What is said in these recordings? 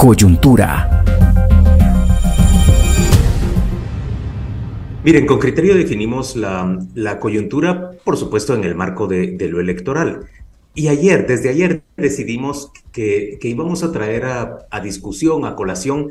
Coyuntura. Miren, con criterio definimos la, coyuntura, por supuesto, en el marco de, lo electoral. Y ayer, desde ayer, decidimos que, íbamos a traer a, discusión, a colación,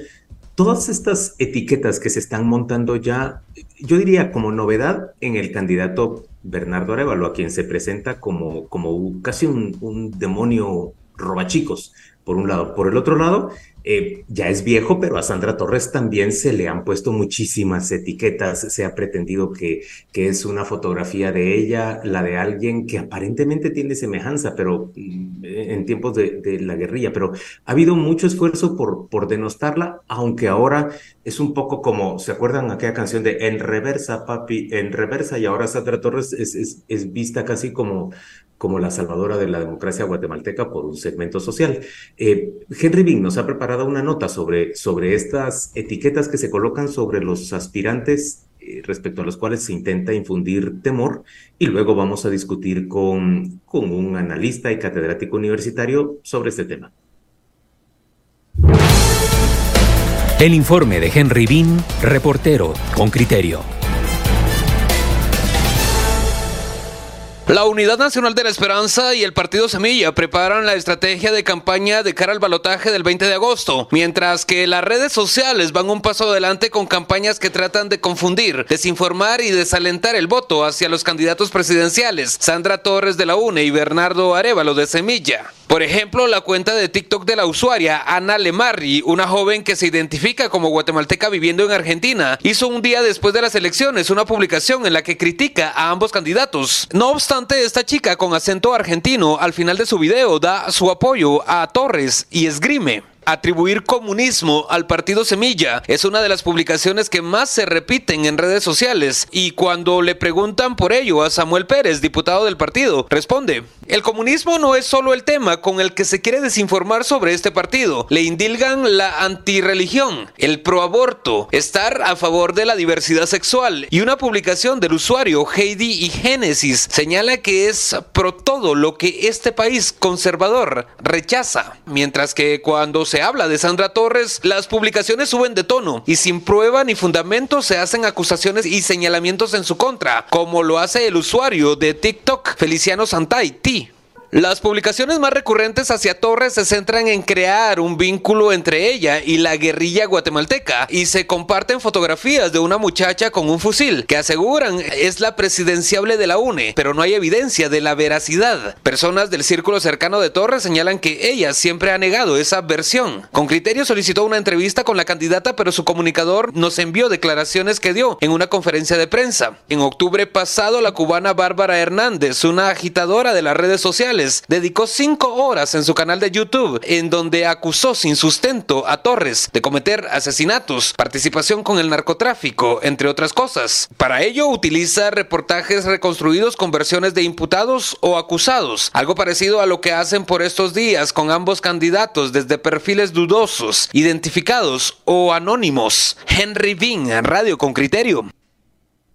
todas estas etiquetas que se están montando ya, yo diría como novedad en el candidato Bernardo Arevalo, a quien se presenta como, como casi un, un demonio robachicos, por un lado. Por el otro lado, eh, ya es viejo, pero a Sandra Torres también se le han puesto muchísimas etiquetas. Se ha pretendido que, que es una fotografía de ella, la de alguien que aparentemente tiene semejanza, pero mm, en tiempos de, la guerrilla. Pero ha habido mucho esfuerzo por, por denostarla, aunque ahora es un poco como, ¿se acuerdan aquella canción de En reversa, papi? En reversa, y ahora Sandra Torres es, es, es vista casi como, como la salvadora de la democracia guatemalteca por un segmento social. Eh, Henry Bing nos ha preparado una nota sobre, sobre estas etiquetas que se colocan sobre los aspirantes eh, respecto a los cuales se intenta infundir temor y luego vamos a discutir con, con un analista y catedrático universitario sobre este tema. El informe de Henry Bean, reportero con criterio. La Unidad Nacional de la Esperanza y el Partido Semilla preparan la estrategia de campaña de cara al balotaje del 20 de agosto, mientras que las redes sociales van un paso adelante con campañas que tratan de confundir, desinformar y desalentar el voto hacia los candidatos presidenciales, Sandra Torres de la UNE y Bernardo Arevalo de Semilla. Por ejemplo, la cuenta de TikTok de la usuaria Ana Lemarri, una joven que se identifica como guatemalteca viviendo en Argentina, hizo un día después de las elecciones una publicación en la que critica a ambos candidatos. No obstante, esta chica con acento argentino al final de su video da su apoyo a Torres y esgrime atribuir comunismo al partido Semilla. Es una de las publicaciones que más se repiten en redes sociales. Y cuando le preguntan por ello a Samuel Pérez, diputado del partido, responde, el comunismo no es solo el tema con el que se quiere desinformar sobre este partido, le indilgan la antirreligión, el proaborto, estar a favor de la diversidad sexual. Y una publicación del usuario Heidi y Génesis señala que es pro todo lo que este país conservador rechaza, mientras que cuando se habla de Sandra Torres, las publicaciones suben de tono y sin prueba ni fundamento se hacen acusaciones y señalamientos en su contra, como lo hace el usuario de TikTok Feliciano Santay. Las publicaciones más recurrentes hacia Torres se centran en crear un vínculo entre ella y la guerrilla guatemalteca y se comparten fotografías de una muchacha con un fusil que aseguran es la presidenciable de la UNE, pero no hay evidencia de la veracidad. Personas del círculo cercano de Torres señalan que ella siempre ha negado esa versión. Con criterio solicitó una entrevista con la candidata, pero su comunicador nos envió declaraciones que dio en una conferencia de prensa. En octubre pasado, la cubana Bárbara Hernández, una agitadora de las redes sociales, dedicó cinco horas en su canal de YouTube en donde acusó sin sustento a Torres de cometer asesinatos, participación con el narcotráfico, entre otras cosas. Para ello utiliza reportajes reconstruidos con versiones de imputados o acusados, algo parecido a lo que hacen por estos días con ambos candidatos desde perfiles dudosos, identificados o anónimos. Henry Bean, Radio con Criterio.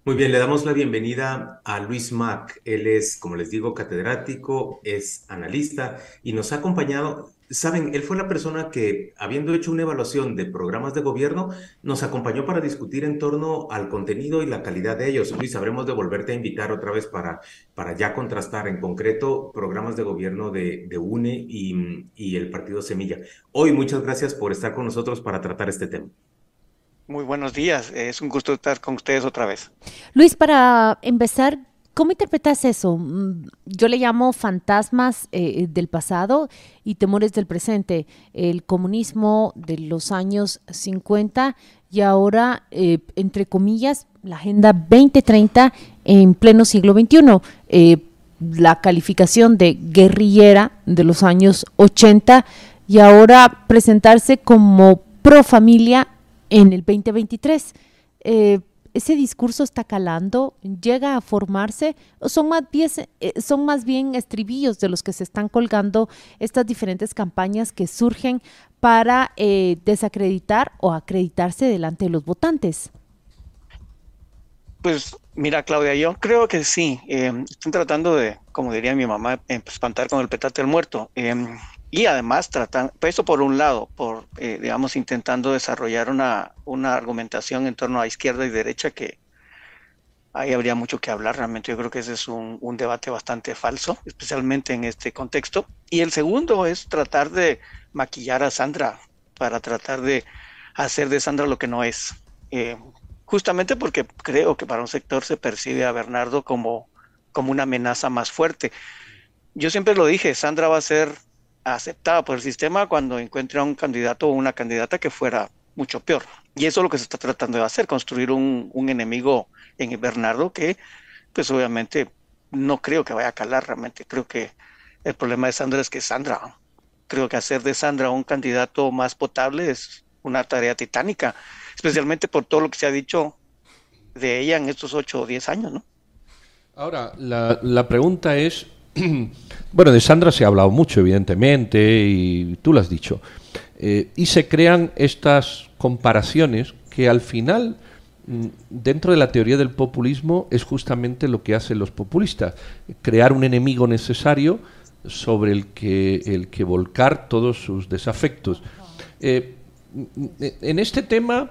Muy bien, le damos la bienvenida a Luis Mac. Él es, como les digo, catedrático, es analista y nos ha acompañado. Saben, él fue la persona que, habiendo hecho una evaluación de programas de gobierno, nos acompañó para discutir en torno al contenido y la calidad de ellos. Luis, sabremos de volverte a invitar otra vez para, para ya contrastar en concreto programas de gobierno de, de UNE y, y el Partido Semilla. Hoy, muchas gracias por estar con nosotros para tratar este tema. Muy buenos días, es un gusto estar con ustedes otra vez. Luis, para empezar, ¿cómo interpretas eso? Mm, yo le llamo fantasmas eh, del pasado y temores del presente. El comunismo de los años 50 y ahora, eh, entre comillas, la Agenda 2030 en pleno siglo XXI. Eh, la calificación de guerrillera de los años 80 y ahora presentarse como pro familia en el 2023. Eh, ¿Ese discurso está calando? ¿Llega a formarse? ¿O son más, bien, eh, son más bien estribillos de los que se están colgando estas diferentes campañas que surgen para eh, desacreditar o acreditarse delante de los votantes? Pues mira, Claudia, yo creo que sí. están tratando de, como diría mi mamá, espantar con el petate al muerto. Y además tratan, pues eso por un lado, por, eh, digamos, intentando desarrollar una, una argumentación en torno a izquierda y derecha que ahí habría mucho que hablar. Realmente yo creo que ese es un, un debate bastante falso, especialmente en este contexto. Y el segundo es tratar de maquillar a Sandra para tratar de hacer de Sandra lo que no es. Eh, justamente porque creo que para un sector se percibe a Bernardo como, como una amenaza más fuerte. Yo siempre lo dije, Sandra va a ser aceptada por el sistema cuando encuentre a un candidato o una candidata que fuera mucho peor. Y eso es lo que se está tratando de hacer, construir un, un enemigo en Bernardo que, pues obviamente, no creo que vaya a calar realmente. Creo que el problema de Sandra es que Sandra, creo que hacer de Sandra un candidato más potable es una tarea titánica, especialmente por todo lo que se ha dicho de ella en estos ocho o diez años, ¿no? Ahora, la, la pregunta es, bueno, de Sandra se ha hablado mucho, evidentemente, y tú lo has dicho. Eh, y se crean estas comparaciones que al final, mm, dentro de la teoría del populismo, es justamente lo que hacen los populistas, crear un enemigo necesario sobre el que, el que volcar todos sus desafectos. Eh, en este tema,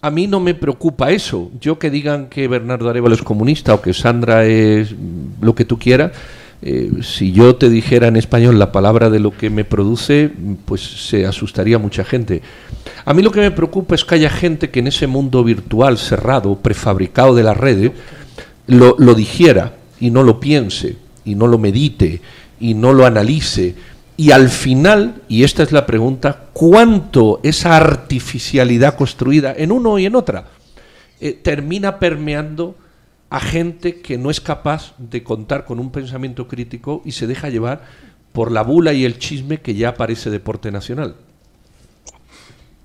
a mí no me preocupa eso. Yo que digan que Bernardo Arevalo es comunista o que Sandra es lo que tú quieras, eh, si yo te dijera en español la palabra de lo que me produce, pues se asustaría mucha gente. A mí lo que me preocupa es que haya gente que en ese mundo virtual cerrado, prefabricado de las redes, lo, lo digiera y no lo piense y no lo medite y no lo analice. Y al final, y esta es la pregunta, ¿cuánto esa artificialidad construida en uno y en otra eh, termina permeando a gente que no es capaz de contar con un pensamiento crítico y se deja llevar por la bula y el chisme que ya parece deporte nacional.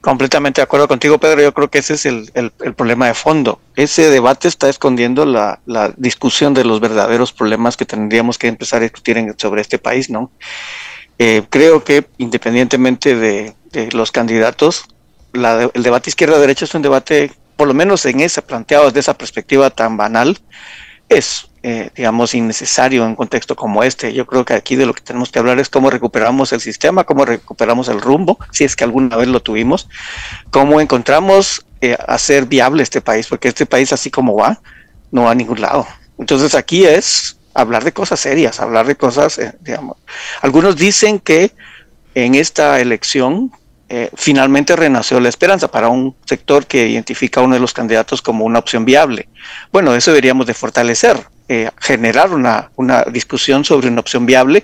Completamente de acuerdo contigo, Pedro. Yo creo que ese es el, el, el problema de fondo. Ese debate está escondiendo la, la, discusión de los verdaderos problemas que tendríamos que empezar a discutir en, sobre este país, ¿no? Eh, creo que independientemente de, de los candidatos, la, el debate izquierda-derecha es un debate por lo menos en ese planteado desde esa perspectiva tan banal, es, eh, digamos, innecesario en un contexto como este. Yo creo que aquí de lo que tenemos que hablar es cómo recuperamos el sistema, cómo recuperamos el rumbo, si es que alguna vez lo tuvimos, cómo encontramos eh, hacer viable este país, porque este país así como va, no va a ningún lado. Entonces aquí es hablar de cosas serias, hablar de cosas, eh, digamos. Algunos dicen que en esta elección eh, finalmente renació la esperanza para un sector que identifica a uno de los candidatos como una opción viable. Bueno, eso deberíamos de fortalecer, eh, generar una, una discusión sobre una opción viable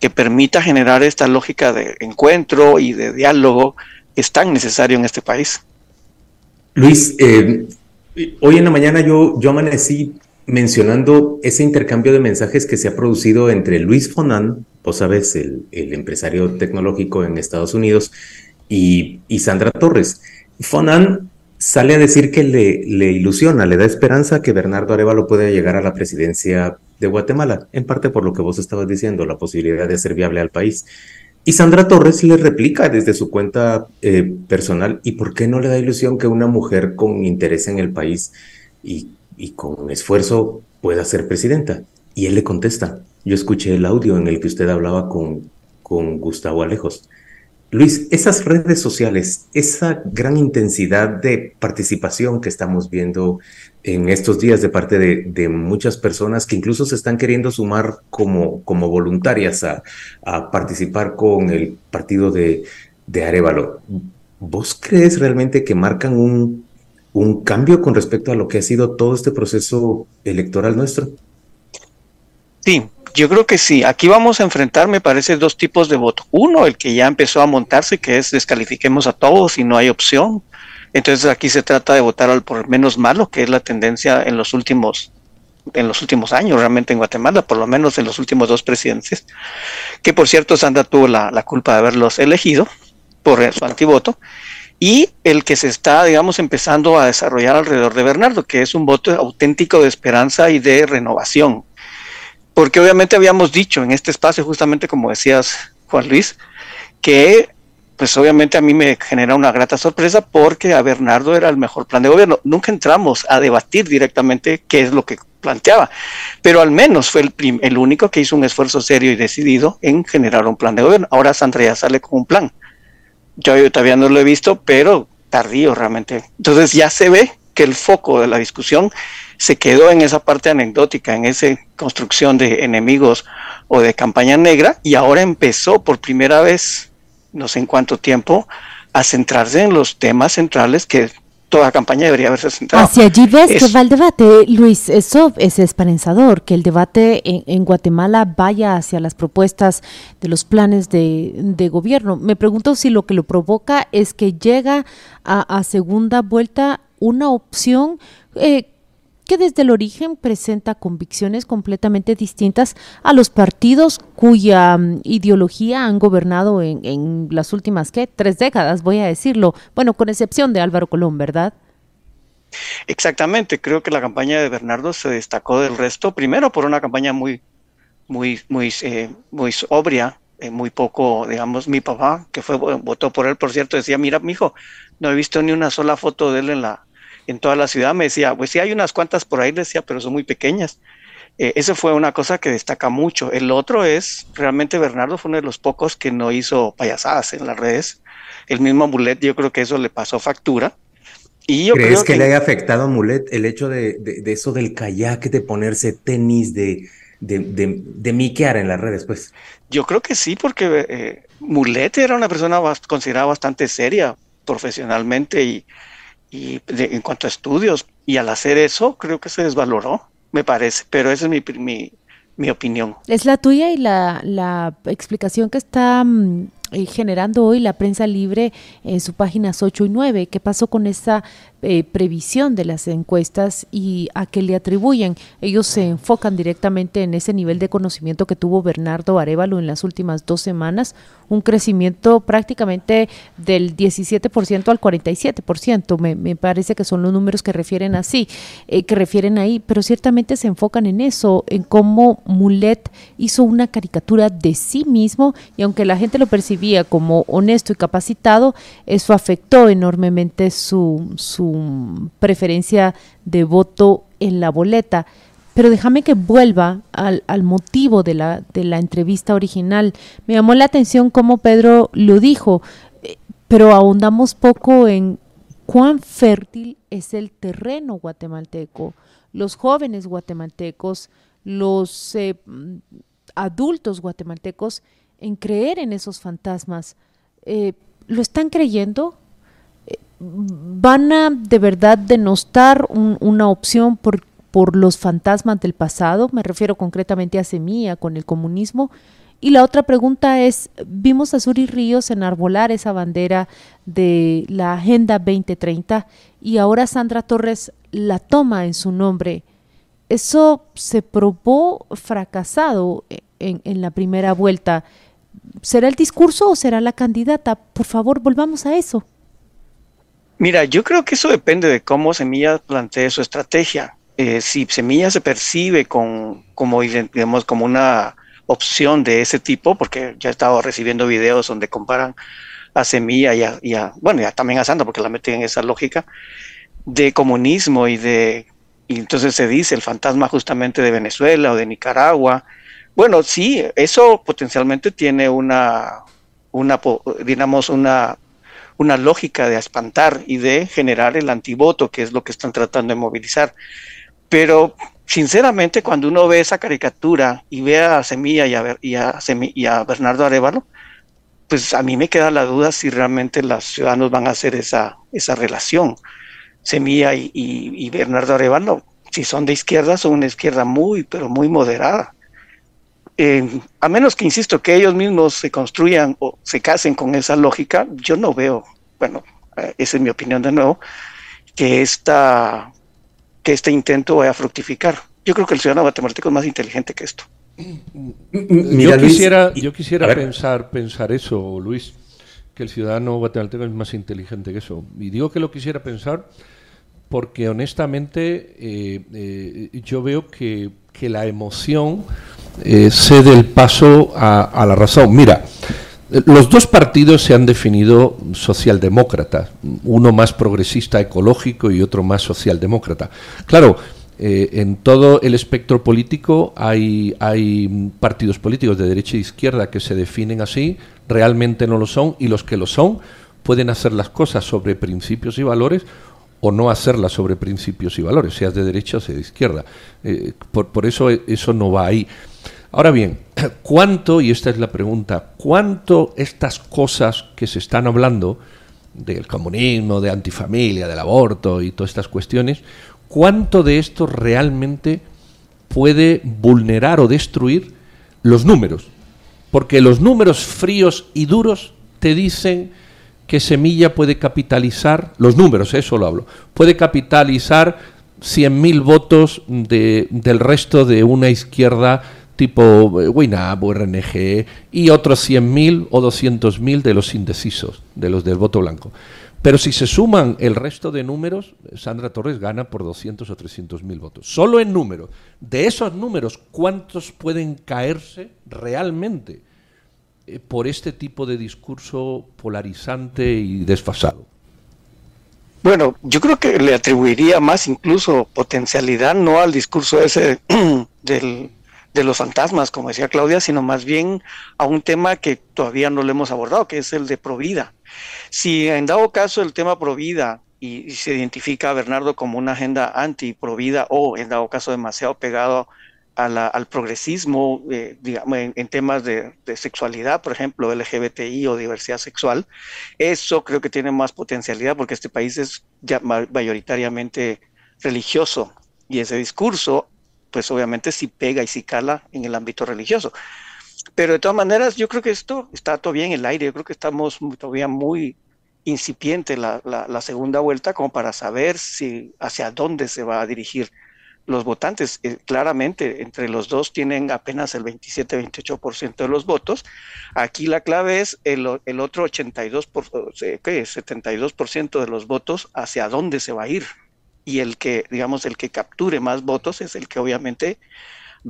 que permita generar esta lógica de encuentro y de diálogo que es tan necesario en este país. Luis, eh, hoy en la mañana yo, yo amanecí mencionando ese intercambio de mensajes que se ha producido entre Luis Fonan, vos sabes, el, el empresario tecnológico en Estados Unidos, y, Sandra Torres. Fonan sale a decir que le, le, ilusiona, le da esperanza que Bernardo Arevalo pueda llegar a la presidencia de Guatemala, en parte por lo que vos estabas diciendo, la posibilidad de ser viable al país. Y Sandra Torres le replica desde su cuenta eh, personal, ¿y por qué no le da ilusión que una mujer con interés en el país y, y con esfuerzo pueda ser presidenta? Y él le contesta, yo escuché el audio en el que usted hablaba con, con Gustavo Alejos. Luis, esas redes sociales, esa gran intensidad de participación que estamos viendo en estos días de parte de, muchas personas que incluso se están queriendo sumar como, como voluntarias a, a, participar con el partido de, de Arevalo, ¿vos crees realmente que marcan un, un cambio con respecto a lo que ha sido todo este proceso electoral nuestro? Sí, yo creo que sí. Aquí vamos a enfrentar, me parece, dos tipos de voto. Uno, el que ya empezó a montarse, que es descalifiquemos a todos y no hay opción. Entonces aquí se trata de votar al por menos malo, que es la tendencia en los últimos en los últimos años realmente en Guatemala, por lo menos en los últimos dos presidentes, que por cierto Sandra tuvo la, la culpa de haberlos elegido por su antivoto, y el que se está, digamos, empezando a desarrollar alrededor de Bernardo, que es un voto auténtico de esperanza y de renovación porque obviamente habíamos dicho en este espacio, justamente como decías, Juan Luis, que pues obviamente a mí me genera una grata sorpresa porque a Bernardo era el mejor plan de gobierno. Nunca entramos a debatir directamente qué es lo que planteaba. Pero al menos fue el, único que hizo un esfuerzo serio y decidido en generar un plan de gobierno. Ahora Sandra ya sale con un plan. Yo, yo todavía no lo he visto, pero tardío realmente. Entonces ya se ve que el foco de la discusión se quedó en esa parte anecdótica, en esa construcción de enemigos o de campaña negra, y ahora empezó por primera vez, no sé en cuánto tiempo, a centrarse en los temas centrales que toda campaña debería haberse centrado. Hacia allí ves que va el debate, Luis. Eso es esperanzador, que el debate en, Guatemala vaya hacia las propuestas de los planes de, gobierno. Me pregunto si lo que lo provoca es que llega a, segunda vuelta una opción eh, que desde el origen presenta convicciones completamente distintas a los partidos cuya mm, ideología han gobernado en, las últimas, ¿qué? Tres décadas, voy a decirlo. Bueno, con excepción de Álvaro Colón, ¿verdad? Exactamente, creo que la campaña de Bernardo se destacó del resto, primero por una campaña muy, muy, muy, eh, muy sobria, eh, muy poco, digamos, mi papá, que fue votó por él, por cierto, decía, mira, mi hijo, no he visto ni una sola foto de él en la, en toda la ciudad. Me decía, pues sí hay unas cuantas por ahí, decía, pero son muy pequeñas. Eh, eso fue una cosa que destaca mucho. El otro es, realmente Bernardo fue uno de los pocos que no hizo payasadas en las redes. El mismo Mulet, yo creo que eso le pasó factura. Y yo ¿Crees que, le haya afectado a Mulet el hecho de, de, eso del kayak, de ponerse tenis, de, de, de, miquear en las redes, pues? Yo creo que sí, porque eh, Mulet era una persona considerada bastante seria profesionalmente y, y en cuanto a estudios. Y al hacer eso, creo que se desvaloró, me parece, pero esa es mi, mi, mi opinión. Es la tuya y la, la explicación que está mm, generando hoy la prensa libre en sus páginas 8 y 9. ¿Qué pasó con esa eh, previsión de las encuestas y a qué le atribuyen? Ellos se enfocan directamente en ese nivel de conocimiento que tuvo Bernardo Arevalo en las últimas dos semanas, un crecimiento prácticamente del 17% al 47%. Me, me parece que son los números que refieren así, eh, que refieren ahí, pero ciertamente se enfocan en eso, en cómo Mulet hizo una caricatura de sí mismo y aunque la gente lo como honesto y capacitado, eso afectó enormemente su, su preferencia de voto en la boleta. Pero déjame que vuelva al, al, motivo de la, de la entrevista original. Me llamó la atención cómo Pedro lo dijo, eh, pero ahondamos poco en cuán fértil es el terreno guatemalteco. Los jóvenes guatemaltecos, los eh, adultos guatemaltecos en creer en esos fantasmas. Eh, ¿Lo están creyendo? Eh, ¿Van a de verdad denostar una opción por, por los fantasmas del pasado? Me refiero concretamente a Semilla con el comunismo. Y la otra pregunta es, vimos a Suri Ríos enarbolar esa bandera de la Agenda 2030 y ahora Sandra Torres la toma en su nombre. Eso se probó fracasado en, en la primera vuelta. ¿Será el discurso o será la candidata? Por favor, volvamos a eso. Mira, yo creo que eso depende de cómo Semilla plantee su estrategia. Eh, si Semilla se percibe como, como una opción de ese tipo, porque ya he estado recibiendo videos donde comparan a Semilla y a, bueno, ya también a Sandra, porque la meten en esa lógica de comunismo y de, y entonces se dice el fantasma justamente de Venezuela o de Nicaragua, bueno, sí, eso potencialmente tiene una, una digamos, una, una lógica de espantar y de generar el antivoto, que es lo que están tratando de movilizar. Pero sinceramente, cuando uno ve esa caricatura y ve a Semilla y a, y a, y a Bernardo Arevalo, pues a mí me queda la duda si realmente los ciudadanos van a hacer esa, esa relación. Semilla y, y, y Bernardo Arevalo, si son de izquierda, son una izquierda muy, pero muy moderada eh, a menos que, insisto, que ellos mismos se construyan o se casen con esa lógica, yo no veo, bueno, eh, esa es mi opinión de nuevo, que, esta, que este intento vaya a fructificar. Yo creo que el ciudadano guatemalteco es más inteligente que esto. yo quisiera, yo quisiera pensar, pensar eso, Luis, que el ciudadano guatemalteco es más inteligente que eso. Y digo que lo quisiera pensar porque honestamente eh, yo veo que, que la emoción eh, cede el paso a, la razón. Mira, los dos partidos se han definido socialdemócratas, uno más progresista ecológico y otro más socialdemócrata. Claro, eh, en todo el espectro político hay, hay partidos políticos de derecha e izquierda que se definen así, realmente no lo son, y los que lo son pueden hacer las cosas sobre principios y valores o no hacerlas sobre principios y valores, seas de derecha o sea de izquierda. Eh, por, por, eso eso no va ahí. Ahora bien, ¿cuánto, y esta es la pregunta, cuánto estas cosas que se están hablando del comunismo, de antifamilia, del aborto y todas estas cuestiones, cuánto de esto realmente puede vulnerar o destruir los números? Porque los números fríos y duros te dicen que Semilla puede capitalizar, los números, eso lo hablo, puede capitalizar 100.000 votos de, del resto de una izquierda tipo eh, WINAP o RNG y otros 100.000 o 200.000 de los indecisos, de los del voto blanco. Pero si se suman el resto de números, Sandra Torres gana por 200 o 300 mil votos. Solo en números. De esos números, ¿cuántos pueden caerse realmente? Eh, por este tipo de discurso polarizante y desfasado? Bueno, yo creo que le atribuiría más incluso potencialidad no al discurso ese del, de los fantasmas, como decía Claudia, sino más bien a un tema que todavía no lo hemos abordado, que es el de Provida. Si en dado caso el tema Provida y, y se identifica a Bernardo como una agenda anti-Provida o en dado caso demasiado pegado al progresismo, eh, en, temas de, sexualidad, por ejemplo, LGBTI o diversidad sexual, eso creo que tiene más potencialidad porque este país es ya mayoritariamente religioso y ese discurso, pues obviamente sí pega y sí cala en el ámbito religioso. Pero de todas maneras, yo creo que esto está todavía en el aire, yo creo que estamos todavía muy incipiente la, la segunda vuelta como para saber si hacia dónde se va a dirigir los votantes. Eh, claramente, entre los dos tienen apenas el 27-28% de los votos. Aquí la clave es el, el otro 82%, por, ¿qué? 72% de los votos hacia dónde se va a ir. Y el que, digamos, el que capture más votos es el que obviamente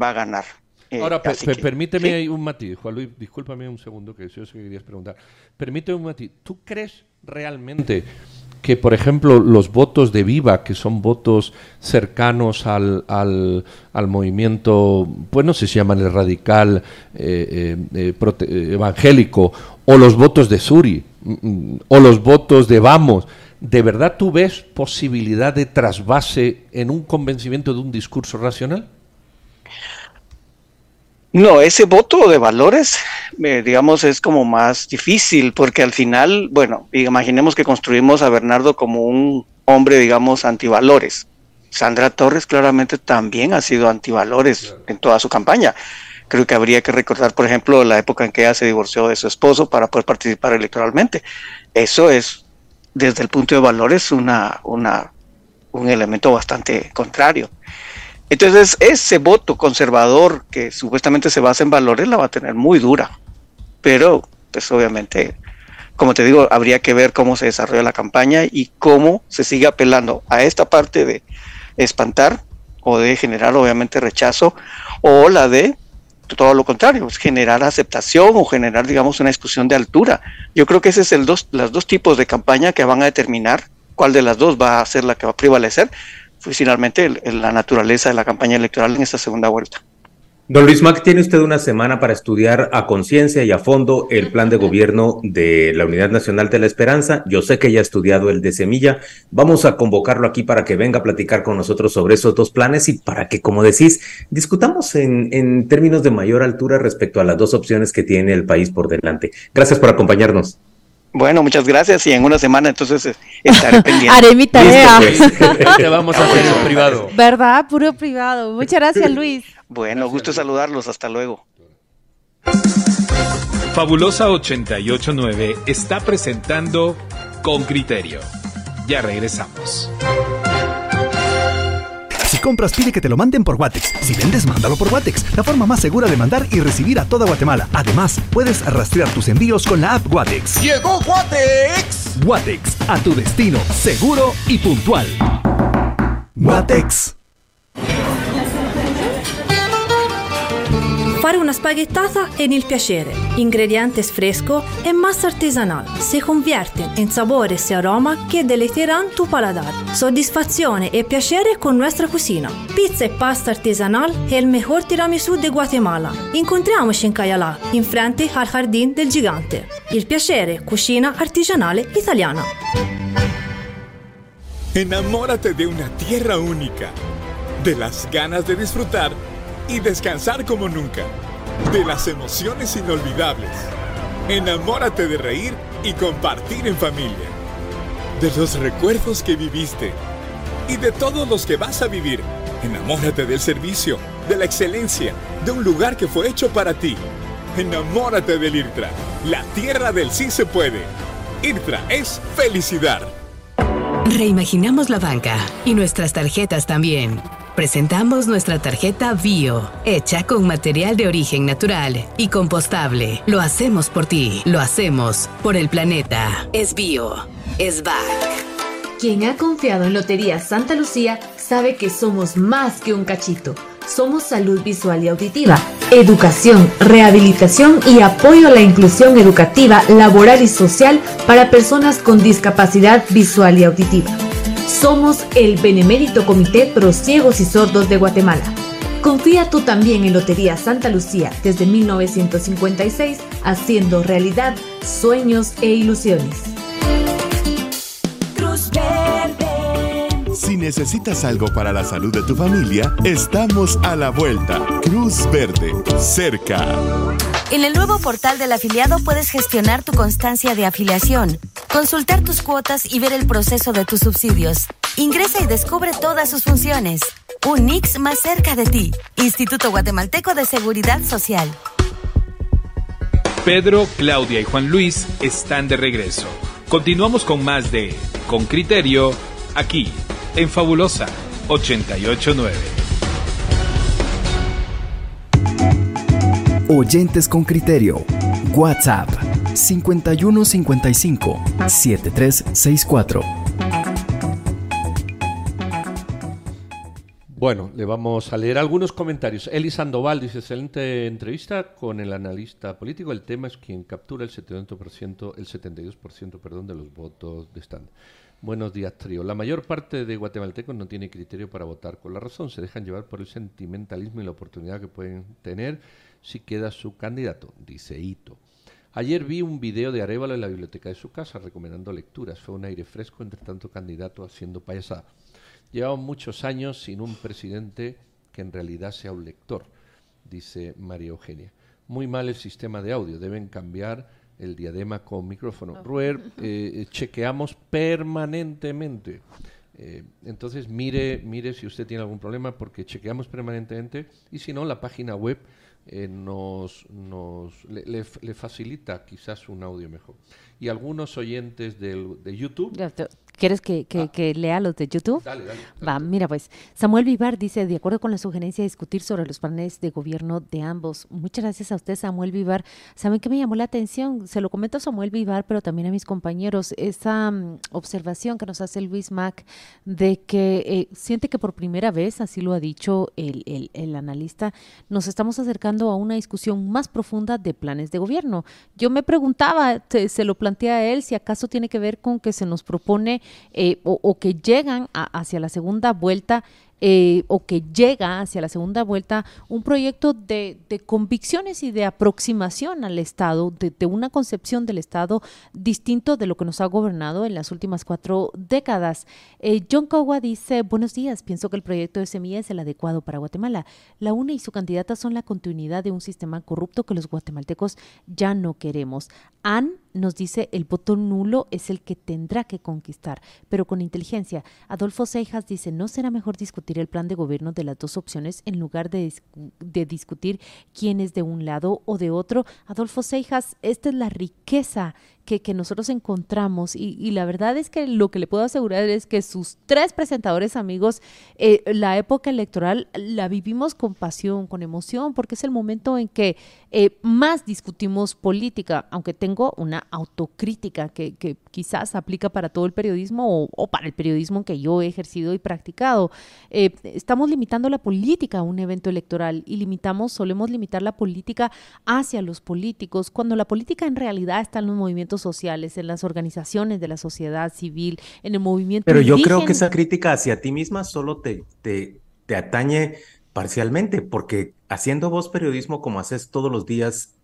va a ganar. Eh, Ahora, permíteme un matiz, Juan Luis, discúlpame un segundo que yo sé que querías preguntar. Permíteme un matiz. ¿Tú crees realmente que, por ejemplo, los votos de Viva, que son votos cercanos al, al, al movimiento, pues no sé si llaman el radical eh, eh, eh, evangélico, o los votos de Suri, mm, mm, o los votos de Vamos, ¿de verdad tú ves posibilidad de trasvase en un convencimiento de un discurso racional? No, ese voto de valores, eh, digamos, es como más difícil, porque al final, bueno, imaginemos que construimos a Bernardo como un hombre, digamos, antivalores. Sandra Torres claramente también ha sido antivalores en toda su campaña. Creo que habría que recordar, por ejemplo, la época en que ella se divorció de su esposo para poder participar electoralmente. Eso es, desde el punto de valores, una, un elemento bastante contrario. Entonces, ese voto conservador que supuestamente se basa en valores la va a tener muy dura. Pero, pues obviamente, como te digo, habría que ver cómo se desarrolla la campaña y cómo se sigue apelando a esta parte de espantar o de generar obviamente rechazo o la de todo lo contrario, generar aceptación o generar, digamos, una discusión de altura. Yo creo que ese es el dos, los dos tipos de campaña que van a determinar cuál de las dos va a ser la que va a prevalecer fue finalmente la naturaleza de la campaña electoral en esta segunda vuelta. Don Luis Mac, tiene usted una semana para estudiar a conciencia y a fondo el plan de gobierno de la Unidad Nacional de la Esperanza. Yo sé que ya ha estudiado el de Semilla. Vamos a convocarlo aquí para que venga a platicar con nosotros sobre esos dos planes y para que, como decís, discutamos en, en términos de mayor altura respecto a las dos opciones que tiene el país por delante. Gracias por acompañarnos. Bueno, muchas gracias y en una semana entonces eh, estaré pendiente. Haré mi tarea. Pues. Te vamos a hacer en privado. ¿Verdad? Puro privado. Muchas gracias, Luis. Bueno, gusto saludarlos. Hasta luego. Fabulosa 889 está presentando Con Criterio. Ya regresamos compras, pide que te lo manden por Watex. Si vendes, mándalo por Watex, la forma más segura de mandar y recibir a toda Guatemala. Además, puedes rastrear tus envíos con la app Watex. ¡Llegó Watex! Watex, a tu destino, seguro y puntual. Watex. Fare una spaghettata è il piacere. Ingredientes fresco e massa artesanal. Se convierten en sabores e aroma que deleiterán tu paladar. Soddisfazione e piacere con nuestra cucina. Pizza e pasta artesanal è il mejor tiramisù de Guatemala. Incontriamoci in Cayalá, in frente al Jardín del Gigante. Il piacere, cucina artigianale italiana. Enamórate de una tierra única, de las ganas de disfrutar y descansar como nunca, de las emociones inolvidables. Enamórate de reír y compartir en familia, de los recuerdos que viviste y de todos los que vas a vivir. Enamórate del servicio, de la excelencia, de un lugar que fue hecho para ti. Enamórate del IRTRA, la tierra del sí se puede. IRTRA es felicidad. Reimaginamos la banca y nuestras tarjetas también. Presentamos nuestra tarjeta Bio, hecha con material de origen natural y compostable. Lo hacemos por ti, lo hacemos por el planeta. Es Bio, es BAC. Quien ha confiado en Lotería Santa Lucía sabe que somos más que un cachito. Somos salud visual y auditiva, educación, rehabilitación y apoyo a la inclusión educativa, laboral y social para personas con discapacidad visual y auditiva. Somos el Benemérito Comité Pro Ciegos y Sordos de Guatemala. Confía tú también en Lotería Santa Lucía desde 1956, haciendo realidad sueños e ilusiones. Cruz Verde. Si necesitas algo para la salud de tu familia, estamos a la vuelta. Cruz Verde, cerca. En el nuevo portal del afiliado puedes gestionar tu constancia de afiliación, consultar tus cuotas y ver el proceso de tus subsidios. Ingresa y descubre todas sus funciones. Un NIX más cerca de ti. Instituto Guatemalteco de Seguridad Social. Pedro, Claudia y Juan Luis están de regreso. Continuamos con más de Con Criterio, aquí, en Fabulosa 889. Oyentes con criterio. WhatsApp 5155 7364. Bueno, le vamos a leer algunos comentarios. Eli Sandoval dice, excelente entrevista con el analista político. El tema es quien captura el 72%, el 72% perdón, de los votos de stand. Buenos días, trío. La mayor parte de guatemaltecos no tiene criterio para votar con la razón. Se dejan llevar por el sentimentalismo y la oportunidad que pueden tener si queda su candidato, dice Ito. Ayer vi un video de Arevalo en la biblioteca de su casa recomendando lecturas. Fue un aire fresco entre tanto candidato haciendo payasada. Llevamos muchos años sin un presidente que en realidad sea un lector, dice María Eugenia. Muy mal el sistema de audio, deben cambiar el diadema con micrófono. Ruer, eh, chequeamos permanentemente. Eh, entonces mire, mire si usted tiene algún problema porque chequeamos permanentemente y si no, la página web eh, nos, nos le, le, le, facilita quizás un audio mejor. Y algunos oyentes del, de YouTube ¿Quieres que, que, ah. que, lea los de YouTube? Dale, dale, dale. Va, mira pues, Samuel Vivar dice, de acuerdo con la sugerencia de discutir sobre los planes de gobierno de ambos. Muchas gracias a usted, Samuel Vivar. ¿Saben qué me llamó la atención? Se lo comento a Samuel Vivar, pero también a mis compañeros, esa um, observación que nos hace Luis Mac de que eh, siente que por primera vez, así lo ha dicho el, el, el analista, nos estamos acercando a una discusión más profunda de planes de gobierno. Yo me preguntaba, se, se lo planteé a él, si acaso tiene que ver con que se nos propone eh, o, que llegan a, hacia la segunda vuelta eh, o que llega hacia la segunda vuelta un proyecto de, de convicciones y de aproximación al Estado, de, de, una concepción del Estado distinto de lo que nos ha gobernado en las últimas cuatro décadas. Eh, John Cogua dice, buenos días, pienso que el proyecto de semilla es el adecuado para Guatemala. La UNE y su candidata son la continuidad de un sistema corrupto que los guatemaltecos ya no queremos. Han nos dice el voto nulo es el que tendrá que conquistar, pero con inteligencia. Adolfo Seijas dice, ¿no será mejor discutir el plan de gobierno de las dos opciones en lugar de, de discutir quién es de un lado o de otro? Adolfo Seijas, esta es la riqueza que, que nosotros encontramos y, la verdad es que lo que le puedo asegurar es que sus tres presentadores amigos, eh, la época electoral la vivimos con pasión, con emoción, porque es el momento en que eh, más discutimos política, aunque tengo una autocrítica que, que quizás aplica para todo el periodismo o, o, para el periodismo que yo he ejercido y practicado. Eh, estamos limitando la política a un evento electoral y limitamos, solemos limitar la política hacia los políticos, cuando la política en realidad está en los movimientos sociales, en las organizaciones de la sociedad civil, en el movimiento. Pero yo creo que esa crítica hacia ti misma solo te, te, te atañe parcialmente, porque haciendo vos periodismo como haces todos los días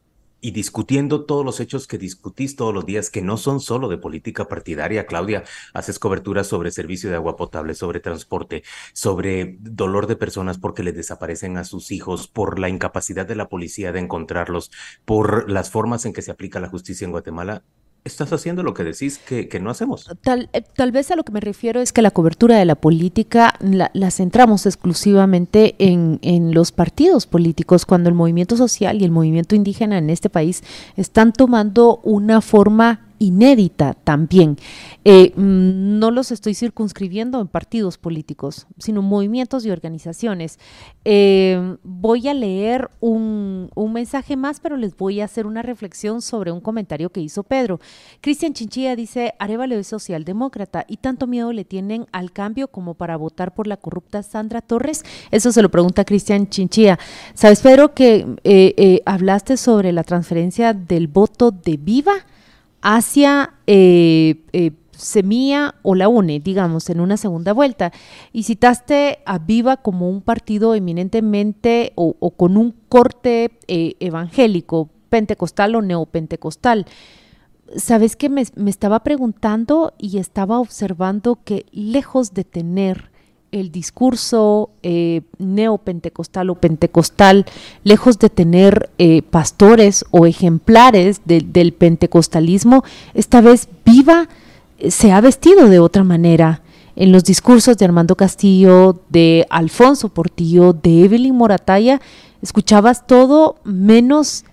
y discutiendo todos los hechos que discutís todos los días, que no son solo de política partidaria, Claudia, haces cobertura sobre servicio de agua potable, sobre transporte, sobre dolor de personas porque les desaparecen a sus hijos, por la incapacidad de la policía de encontrarlos, por las formas en que se aplica la justicia en Guatemala estás haciendo lo que decís que, no hacemos. Tal, eh, tal, vez a lo que me refiero es que la cobertura de la política la, la centramos exclusivamente en, en, los partidos políticos, cuando el movimiento social y el movimiento indígena en este país están tomando una forma inédita también. Eh, no los estoy circunscribiendo en partidos políticos, sino movimientos y organizaciones. Eh, voy a leer un, un, mensaje más, pero les voy a hacer una reflexión sobre un comentario que hizo Pedro. Cristian Chinchilla dice, Arevalo es socialdemócrata y tanto miedo le tienen al cambio como para votar por la corrupta Sandra Torres. Eso se lo pregunta Cristian Chinchilla. Sabes, Pedro, que eh, hablaste sobre la transferencia del voto de Viva hacia eh, eh, o la UNE, digamos, en una segunda vuelta. Y citaste a Viva como un partido eminentemente o, o con un corte eh, evangélico, pentecostal o neopentecostal. ¿Sabes que me, me estaba preguntando y estaba observando que lejos de tener el discurso eh, neopentecostal o pentecostal, lejos de tener eh, pastores o ejemplares de, del pentecostalismo, esta vez viva eh, se ha vestido de otra manera. En los discursos de Armando Castillo, de Alfonso Portillo, de Evelyn Morataya, escuchabas todo menos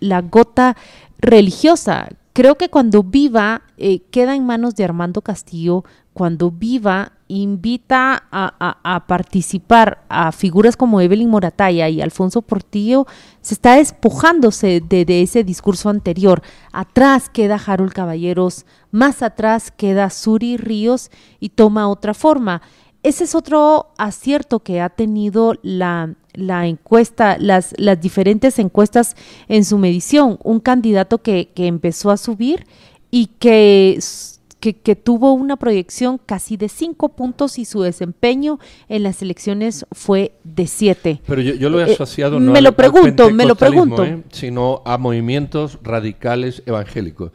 la gota religiosa. Creo que cuando viva queda en manos de Armando Castillo, cuando viva invita a, a, a, participar a figuras como Evelyn Morataya y Alfonso Portillo, se está despojándose de, ese discurso anterior. Atrás queda Harold Caballeros, más atrás queda Suri Ríos y toma otra forma. Ese es otro acierto que ha tenido la, encuesta, las, diferentes encuestas en su medición. Un candidato que empezó a subir y que que, que, tuvo una proyección casi de cinco puntos y su desempeño en las elecciones fue de siete. Pero yo, yo lo he asociado eh, no me al, lo pregunto, me lo pregunto, ¿eh? sino a movimientos radicales evangélicos.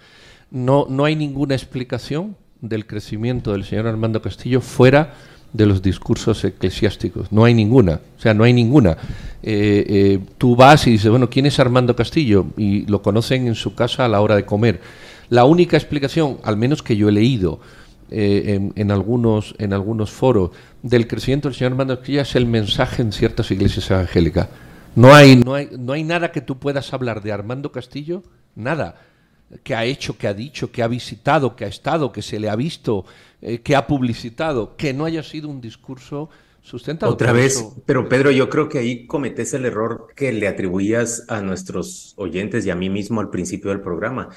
No, no hay ninguna explicación del crecimiento del señor Armando Castillo fuera de los discursos eclesiásticos. No hay ninguna, o sea, no hay ninguna. Eh, eh, tú vas y dices, bueno, ¿quién es Armando Castillo? Y lo conocen en su casa a la hora de comer la única explicación, al menos que yo he leído eh, en, en, algunos, en algunos foros, del crecimiento del señor Armando Castillo es el mensaje en ciertas iglesias evangélicas. No hay, no, hay, no hay nada que tú puedas hablar de Armando Castillo, nada que ha hecho, que ha dicho, que ha visitado, que ha estado, que se le ha visto, eh, que ha publicitado, que no haya sido un discurso sustentado. Otra vez, pero Pedro, yo creo que ahí cometés el error que le atribuías a nuestros oyentes y a mí mismo al principio del programa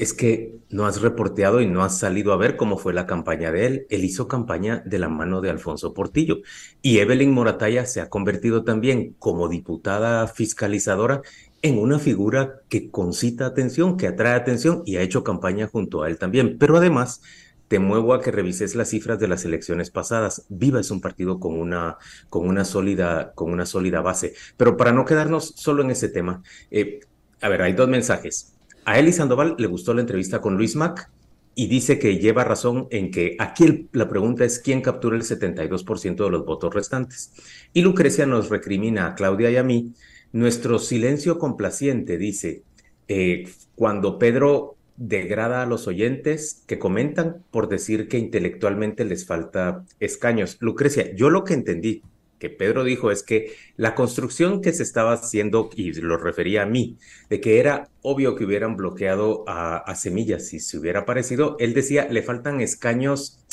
es que no has reporteado y no has salido a ver cómo fue la campaña de él. Él hizo campaña de la mano de Alfonso Portillo. Y Evelyn Morataya se ha convertido también como diputada fiscalizadora en una figura que concita atención, que atrae atención y ha hecho campaña junto a él también. Pero además, te muevo a que revises las cifras de las elecciones pasadas. Viva es un partido con una, con una, sólida, con una sólida base. Pero para no quedarnos solo en ese tema, eh, a ver, hay dos mensajes. A Eli Sandoval le gustó la entrevista con Luis Mac y dice que lleva razón en que aquí la pregunta es quién captura el 72% de los votos restantes. Y Lucrecia nos recrimina a Claudia y a mí nuestro silencio complaciente, dice, eh, cuando Pedro degrada a los oyentes que comentan por decir que intelectualmente les falta escaños. Lucrecia, yo lo que entendí que Pedro dijo es que la construcción que se estaba haciendo, y lo refería a mí, de que era obvio que hubieran bloqueado a, Semillas si se hubiera aparecido, él decía, le faltan escaños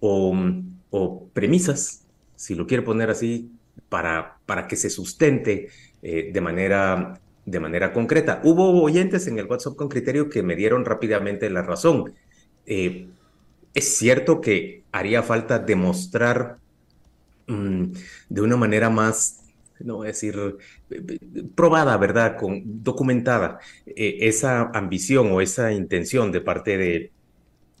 o, o premisas, si lo quiere poner así, para, para que se sustente eh, de, manera, de manera concreta. Hubo oyentes en el WhatsApp con criterio que me dieron rápidamente la razón. Eh, es cierto que haría falta demostrar mm, de una manera más, no voy a decir, probada, ¿verdad? Con, documentada, eh, esa ambición o esa intención de parte de,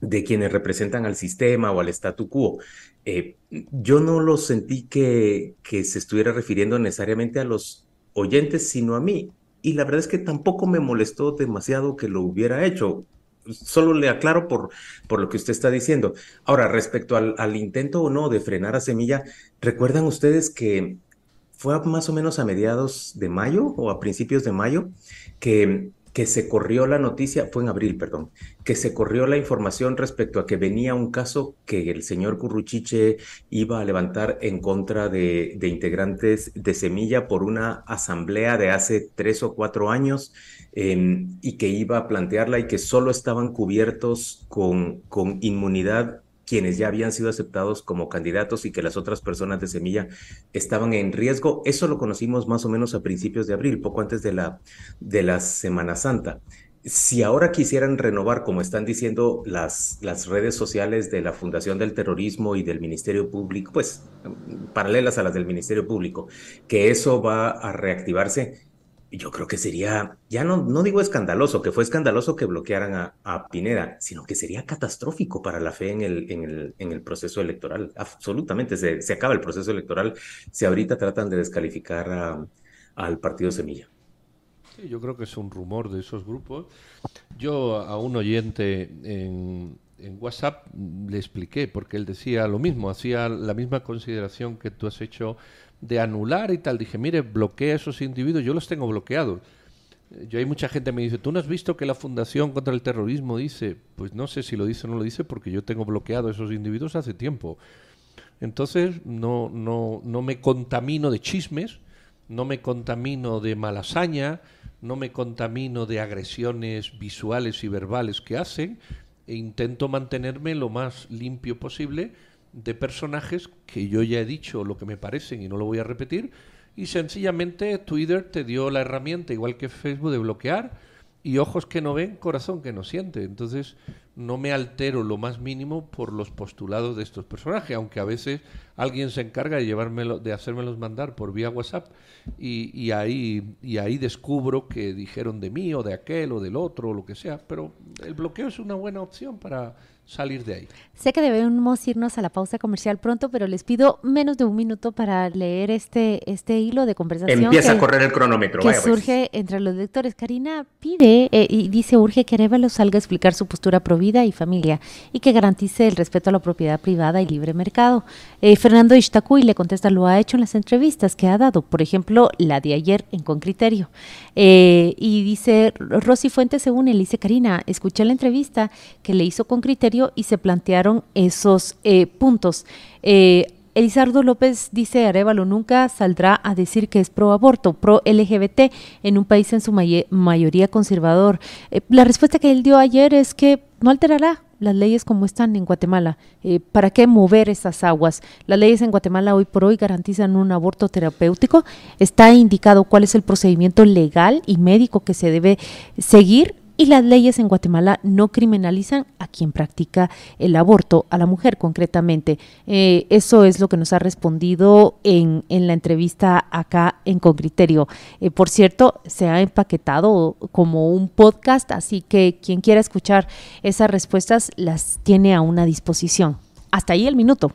de quienes representan al sistema o al statu quo. Eh, yo no lo sentí que, que se estuviera refiriendo necesariamente a los oyentes, sino a mí. Y la verdad es que tampoco me molestó demasiado que lo hubiera hecho. Solo le aclaro por, por lo que usted está diciendo. Ahora, respecto al, al intento o no de frenar a Semilla, ¿recuerdan ustedes que fue más o menos a mediados de mayo o a principios de mayo que que se corrió la noticia, fue en abril, perdón, que se corrió la información respecto a que venía un caso que el señor Curruchiche iba a levantar en contra de, integrantes de Semilla por una asamblea de hace tres o cuatro años em, y que iba a plantearla y que solo estaban cubiertos con, con inmunidad quienes ya habían sido aceptados como candidatos y que las otras personas de Semilla estaban en riesgo. Eso lo conocimos más o menos a principios de abril, poco antes de la, de la Semana Santa. Si ahora quisieran renovar, como están diciendo las, las redes sociales de la Fundación del Terrorismo y del Ministerio Público, pues paralelas a las del Ministerio Público, que eso va a reactivarse, yo creo que sería, ya no, no digo escandaloso, que fue escandaloso que bloquearan a, a, Pineda, sino que sería catastrófico para la fe en el, en el, en el proceso electoral. Absolutamente, se, se, acaba el proceso electoral si ahorita tratan de descalificar al partido Semilla. Sí, yo creo que es un rumor de esos grupos. Yo a un oyente en, en WhatsApp le expliqué, porque él decía lo mismo, hacía la misma consideración que tú has hecho de anular y tal. Dije, mire, bloquea a esos individuos, yo los tengo bloqueados. Yo hay mucha gente que me dice, ¿tú no has visto que la Fundación contra el Terrorismo dice? Pues no sé si lo dice o no lo dice porque yo tengo bloqueado a esos individuos hace tiempo. Entonces no, no, no me contamino de chismes, no me contamino de malasaña, no me contamino de agresiones visuales y verbales que hacen e intento mantenerme lo más limpio posible de personajes que yo ya he dicho lo que me parecen y no lo voy a repetir, y sencillamente Twitter te dio la herramienta, igual que Facebook, de bloquear y ojos que no ven, corazón que no siente. Entonces no me altero lo más mínimo por los postulados de estos personajes, aunque a veces alguien se encarga de llevármelo, de hacérmelos mandar por vía WhatsApp y, y, ahí, y ahí descubro que dijeron de mí o de aquel o del otro o lo que sea. Pero el bloqueo es una buena opción para salir de ahí. Sé que debemos irnos a la pausa comercial pronto, pero les pido menos de un minuto para leer este, este hilo de conversación. Empieza a correr el cronómetro. Que pues. surge entre los lectores. Karina pide eh, y dice, urge que Arevalo salga a explicar su postura pro vida y familia y que garantice el respeto a la propiedad privada y libre mercado. Eh, Fernando Ishtacuy le contesta, lo ha hecho en las entrevistas que ha dado, por ejemplo, la de ayer en Con Criterio. Eh, y dice, Rosy Fuentes según él, dice, Karina, escuché la entrevista que le hizo Con Criterio y se plantearon esos eh, puntos. Eh, Elizardo López dice, Arevalo nunca saldrá a decir que es pro aborto, pro LGBT en un país en su mayoría conservador. Eh, la respuesta que él dio ayer es que no alterará las leyes como están en Guatemala. ¿Para qué mover esas aguas? Las leyes en Guatemala hoy por hoy garantizan un aborto terapéutico. Está indicado cuál es el procedimiento legal y médico que se debe seguir y las leyes en Guatemala no criminalizan a quien practica el aborto, a la mujer concretamente. Eh, eso es lo que nos ha respondido en, en la entrevista acá en Concriterio. Eh, por cierto, se ha empaquetado como un podcast, así que quien quiera escuchar esas respuestas las tiene a una disposición. Hasta ahí el minuto.